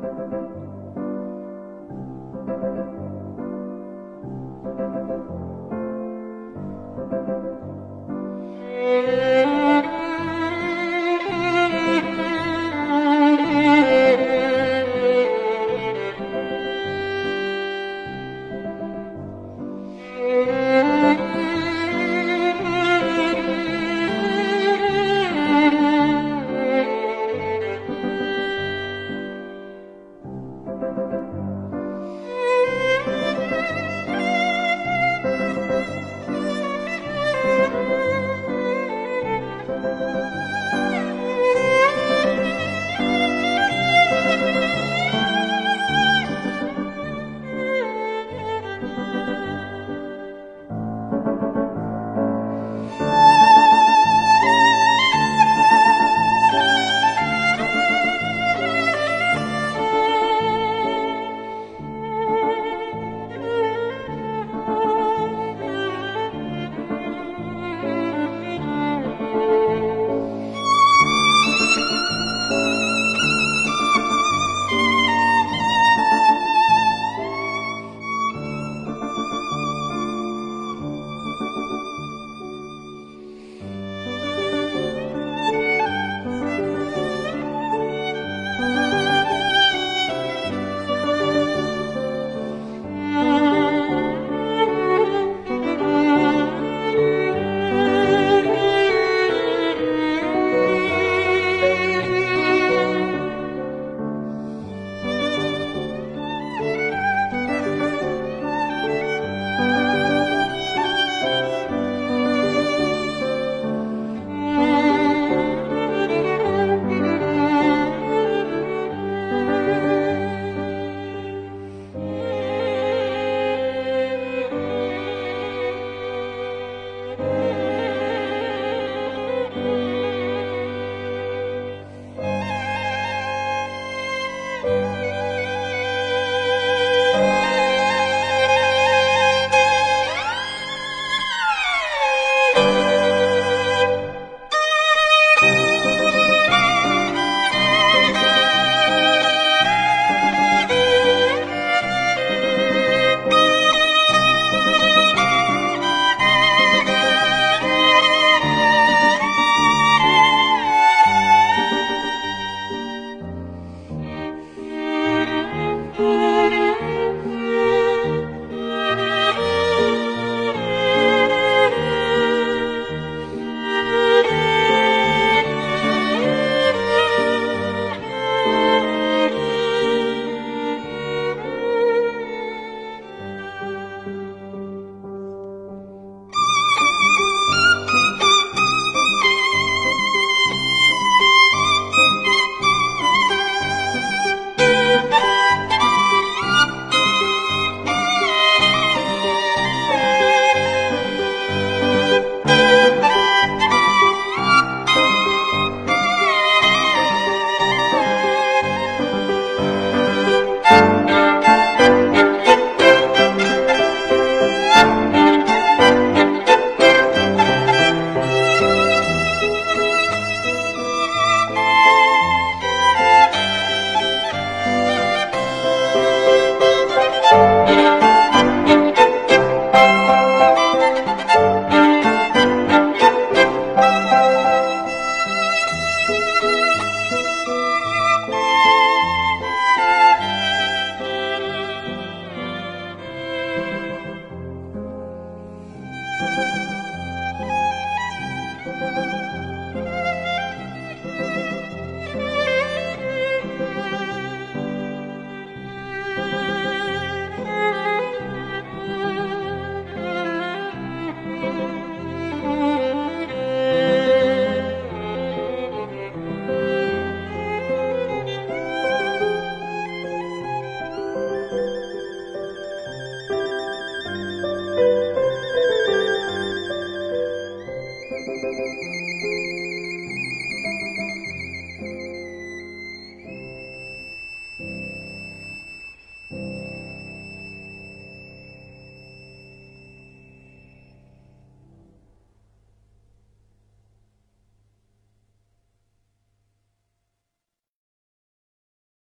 ねえ。